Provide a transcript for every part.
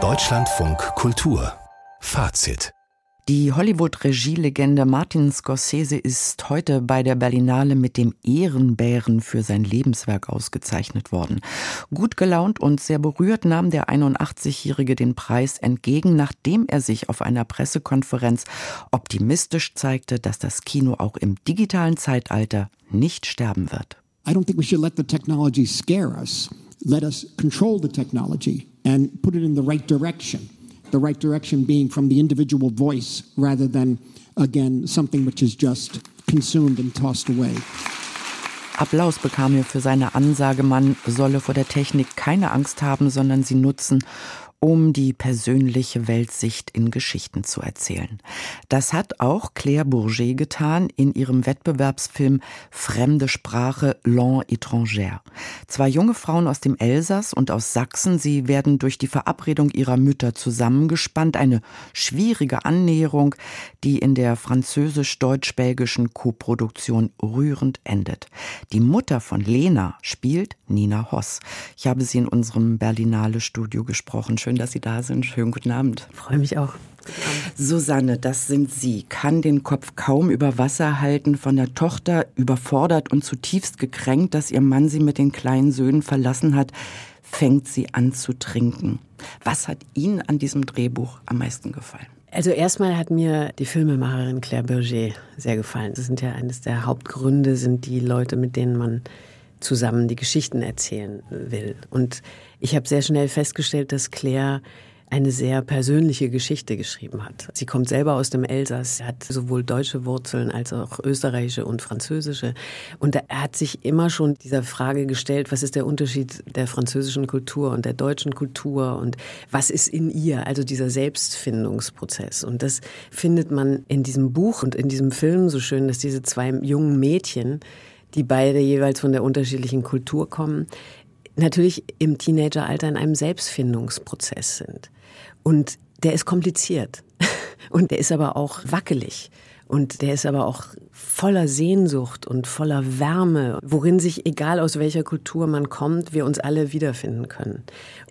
Deutschlandfunk Kultur Fazit die Hollywood-Regielegende Martin Scorsese ist heute bei der Berlinale mit dem Ehrenbären für sein Lebenswerk ausgezeichnet worden. Gut gelaunt und sehr berührt nahm der 81-Jährige den Preis entgegen, nachdem er sich auf einer Pressekonferenz optimistisch zeigte, dass das Kino auch im digitalen Zeitalter nicht sterben wird. I don't think we should let the technology scare us. Let us control the technology and put it in the right direction the right direction being from the individual voice rather than, again, something which is just consumed and tossed away. Applaus bekam er für seine Ansage, man solle vor der Technik keine Angst haben, sondern sie nutzen, um die persönliche Weltsicht in Geschichten zu erzählen. Das hat auch Claire Bourget getan in ihrem Wettbewerbsfilm Fremde Sprache Langue étrangère. Zwei junge Frauen aus dem Elsass und aus Sachsen, sie werden durch die Verabredung ihrer Mütter zusammengespannt. Eine schwierige Annäherung, die in der französisch-deutsch-belgischen Koproduktion rührend endet. Die Mutter von Lena spielt Nina Hoss. Ich habe sie in unserem Berlinale Studio gesprochen. Schön, dass Sie da sind. Schönen guten Abend. Freue mich auch. Susanne, das sind Sie, kann den Kopf kaum über Wasser halten, von der Tochter überfordert und zutiefst gekränkt, dass ihr Mann sie mit den kleinen Söhnen verlassen hat, fängt sie an zu trinken. Was hat Ihnen an diesem Drehbuch am meisten gefallen? Also erstmal hat mir die Filmemacherin Claire Berger sehr gefallen. Das sind ja eines der Hauptgründe, sind die Leute, mit denen man zusammen die Geschichten erzählen will. Und ich habe sehr schnell festgestellt, dass Claire eine sehr persönliche Geschichte geschrieben hat. Sie kommt selber aus dem Elsass, hat sowohl deutsche Wurzeln als auch österreichische und französische. Und er hat sich immer schon dieser Frage gestellt, was ist der Unterschied der französischen Kultur und der deutschen Kultur und was ist in ihr, also dieser Selbstfindungsprozess. Und das findet man in diesem Buch und in diesem Film so schön, dass diese zwei jungen Mädchen die beide jeweils von der unterschiedlichen Kultur kommen, natürlich im Teenageralter in einem Selbstfindungsprozess sind. Und der ist kompliziert. Und der ist aber auch wackelig. Und der ist aber auch voller Sehnsucht und voller Wärme, worin sich, egal aus welcher Kultur man kommt, wir uns alle wiederfinden können.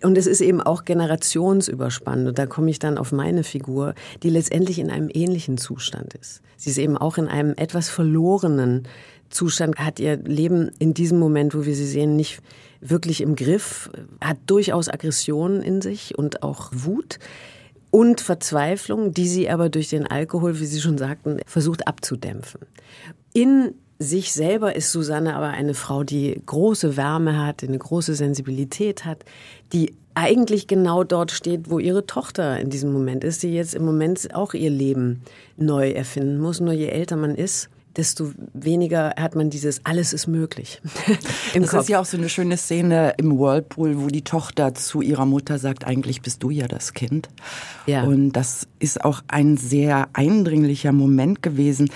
Und es ist eben auch generationsüberspannend. Und da komme ich dann auf meine Figur, die letztendlich in einem ähnlichen Zustand ist. Sie ist eben auch in einem etwas verlorenen Zustand, hat ihr Leben in diesem Moment, wo wir sie sehen, nicht wirklich im Griff, hat durchaus Aggressionen in sich und auch Wut und Verzweiflung, die sie aber durch den Alkohol, wie Sie schon sagten, versucht abzudämpfen. In sich selber ist Susanne aber eine Frau, die große Wärme hat, eine große Sensibilität hat, die eigentlich genau dort steht, wo ihre Tochter in diesem Moment ist, die jetzt im Moment auch ihr Leben neu erfinden muss. Nur je älter man ist, desto weniger hat man dieses alles ist möglich. Im das Kopf. ist ja auch so eine schöne Szene im Whirlpool, wo die Tochter zu ihrer Mutter sagt, eigentlich bist du ja das Kind. Ja. Und das ist auch ein sehr eindringlicher Moment gewesen.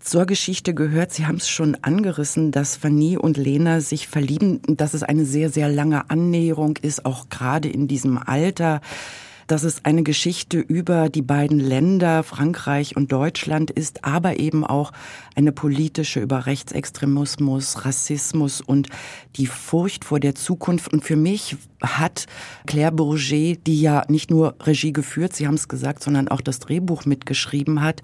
Zur Geschichte gehört, Sie haben es schon angerissen, dass Fanny und Lena sich verlieben, dass es eine sehr, sehr lange Annäherung ist, auch gerade in diesem Alter dass es eine Geschichte über die beiden Länder, Frankreich und Deutschland ist, aber eben auch eine politische über Rechtsextremismus, Rassismus und die Furcht vor der Zukunft. Und für mich hat Claire Bourget, die ja nicht nur Regie geführt, Sie haben es gesagt, sondern auch das Drehbuch mitgeschrieben hat,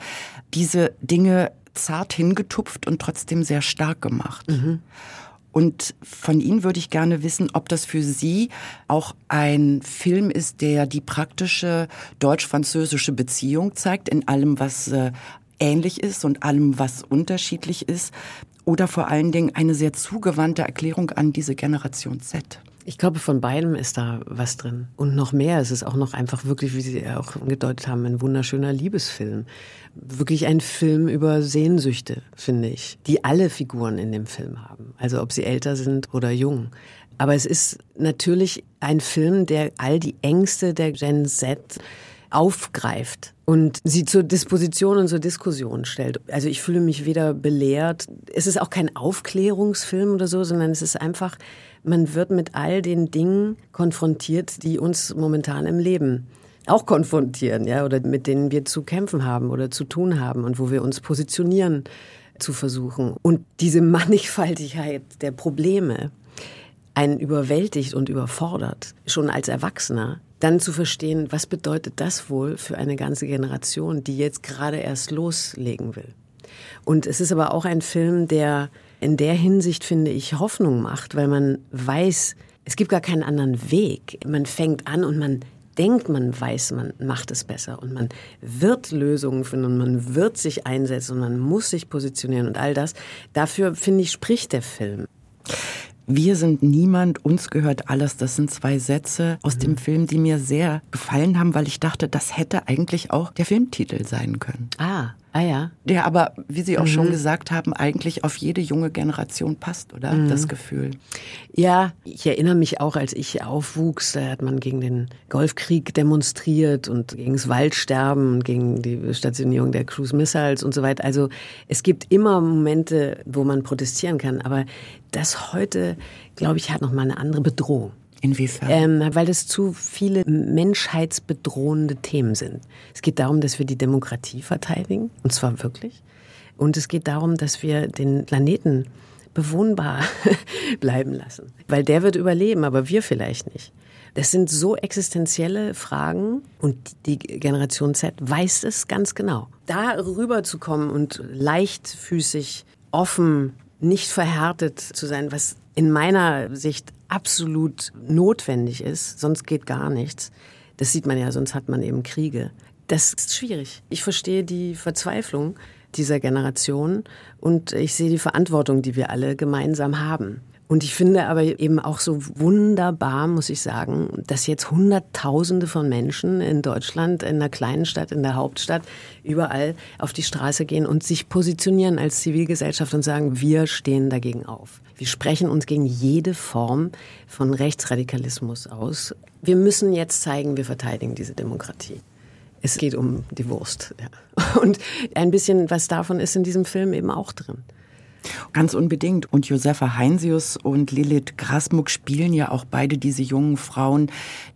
diese Dinge zart hingetupft und trotzdem sehr stark gemacht. Mhm. Und von Ihnen würde ich gerne wissen, ob das für Sie auch ein Film ist, der die praktische deutsch-französische Beziehung zeigt, in allem, was äh, ähnlich ist und allem, was unterschiedlich ist, oder vor allen Dingen eine sehr zugewandte Erklärung an diese Generation Z. Ich glaube, von beidem ist da was drin. Und noch mehr. Es ist auch noch einfach wirklich, wie Sie auch angedeutet haben, ein wunderschöner Liebesfilm. Wirklich ein Film über Sehnsüchte, finde ich, die alle Figuren in dem Film haben. Also ob sie älter sind oder jung. Aber es ist natürlich ein Film, der all die Ängste der Gen Z aufgreift und sie zur Disposition und zur Diskussion stellt. Also ich fühle mich weder belehrt, es ist auch kein Aufklärungsfilm oder so, sondern es ist einfach man wird mit all den Dingen konfrontiert, die uns momentan im Leben auch konfrontieren, ja, oder mit denen wir zu kämpfen haben oder zu tun haben und wo wir uns positionieren zu versuchen. Und diese Mannigfaltigkeit der Probleme, einen überwältigt und überfordert, schon als Erwachsener, dann zu verstehen, was bedeutet das wohl für eine ganze Generation, die jetzt gerade erst loslegen will. Und es ist aber auch ein Film, der in der Hinsicht, finde ich, Hoffnung macht, weil man weiß, es gibt gar keinen anderen Weg. Man fängt an und man denkt, man weiß, man macht es besser und man wird Lösungen finden und man wird sich einsetzen und man muss sich positionieren und all das. Dafür, finde ich, spricht der Film. Wir sind niemand, uns gehört alles. Das sind zwei Sätze aus dem mhm. Film, die mir sehr gefallen haben, weil ich dachte, das hätte eigentlich auch der Filmtitel sein können. Ah, Ah ja. Der aber, wie Sie auch mhm. schon gesagt haben, eigentlich auf jede junge Generation passt, oder? Mhm. Das Gefühl. Ja, ich erinnere mich auch, als ich aufwuchs, da hat man gegen den Golfkrieg demonstriert und gegen das Waldsterben und gegen die Stationierung der Cruise Missiles und so weiter. Also es gibt immer Momente, wo man protestieren kann, aber das heute, glaube ich, hat noch mal eine andere Bedrohung. Inwiefern? Ähm, weil es zu viele menschheitsbedrohende Themen sind. Es geht darum, dass wir die Demokratie verteidigen, und zwar wirklich. Und es geht darum, dass wir den Planeten bewohnbar bleiben lassen. Weil der wird überleben, aber wir vielleicht nicht. Das sind so existenzielle Fragen und die Generation Z weiß es ganz genau. Da rüberzukommen und leichtfüßig, offen, nicht verhärtet zu sein, was in meiner Sicht absolut notwendig ist, sonst geht gar nichts. Das sieht man ja, sonst hat man eben Kriege. Das ist schwierig. Ich verstehe die Verzweiflung dieser Generation und ich sehe die Verantwortung, die wir alle gemeinsam haben. Und ich finde aber eben auch so wunderbar, muss ich sagen, dass jetzt Hunderttausende von Menschen in Deutschland, in einer kleinen Stadt, in der Hauptstadt, überall auf die Straße gehen und sich positionieren als Zivilgesellschaft und sagen, wir stehen dagegen auf. Wir sprechen uns gegen jede Form von Rechtsradikalismus aus. Wir müssen jetzt zeigen, wir verteidigen diese Demokratie. Es geht um die Wurst. Ja. Und ein bisschen was davon ist in diesem Film eben auch drin. Ganz unbedingt. Und Josefa Heinsius und Lilith Grasmuck spielen ja auch beide diese jungen Frauen,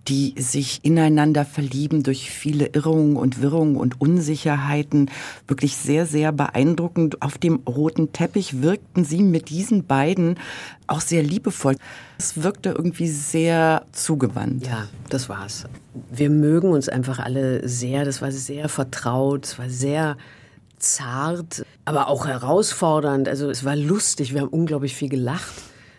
die sich ineinander verlieben durch viele Irrungen und Wirrungen und Unsicherheiten. Wirklich sehr, sehr beeindruckend. Auf dem roten Teppich wirkten sie mit diesen beiden auch sehr liebevoll. Es wirkte irgendwie sehr zugewandt. Ja, das war's. Wir mögen uns einfach alle sehr. Das war sehr vertraut. Es war sehr zart, aber auch herausfordernd. Also es war lustig, wir haben unglaublich viel gelacht.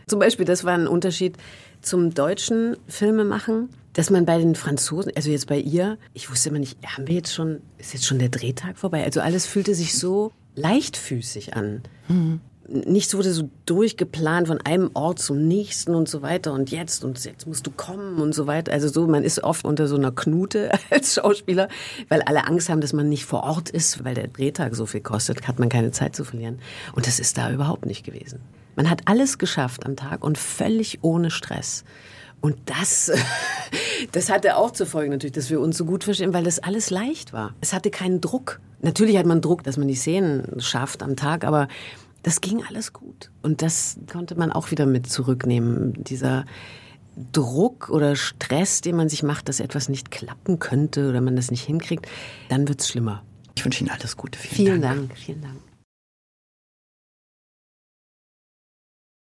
Zum Beispiel, das war ein Unterschied zum deutschen Filmemachen, dass man bei den Franzosen, also jetzt bei ihr, ich wusste immer nicht, haben wir jetzt schon, ist jetzt schon der Drehtag vorbei? Also alles fühlte sich so leichtfüßig an. Mhm nichts wurde so durchgeplant von einem Ort zum nächsten und so weiter und jetzt und jetzt musst du kommen und so weiter. Also so, man ist oft unter so einer Knute als Schauspieler, weil alle Angst haben, dass man nicht vor Ort ist, weil der Drehtag so viel kostet, hat man keine Zeit zu verlieren. Und das ist da überhaupt nicht gewesen. Man hat alles geschafft am Tag und völlig ohne Stress. Und das, das hatte auch zur Folge natürlich, dass wir uns so gut verstehen, weil das alles leicht war. Es hatte keinen Druck. Natürlich hat man Druck, dass man die Szenen schafft am Tag, aber das ging alles gut. Und das konnte man auch wieder mit zurücknehmen. Dieser Druck oder Stress, den man sich macht, dass etwas nicht klappen könnte oder man das nicht hinkriegt, dann wird es schlimmer. Ich wünsche Ihnen alles Gute. Vielen, vielen Dank. Dank. Vielen Dank.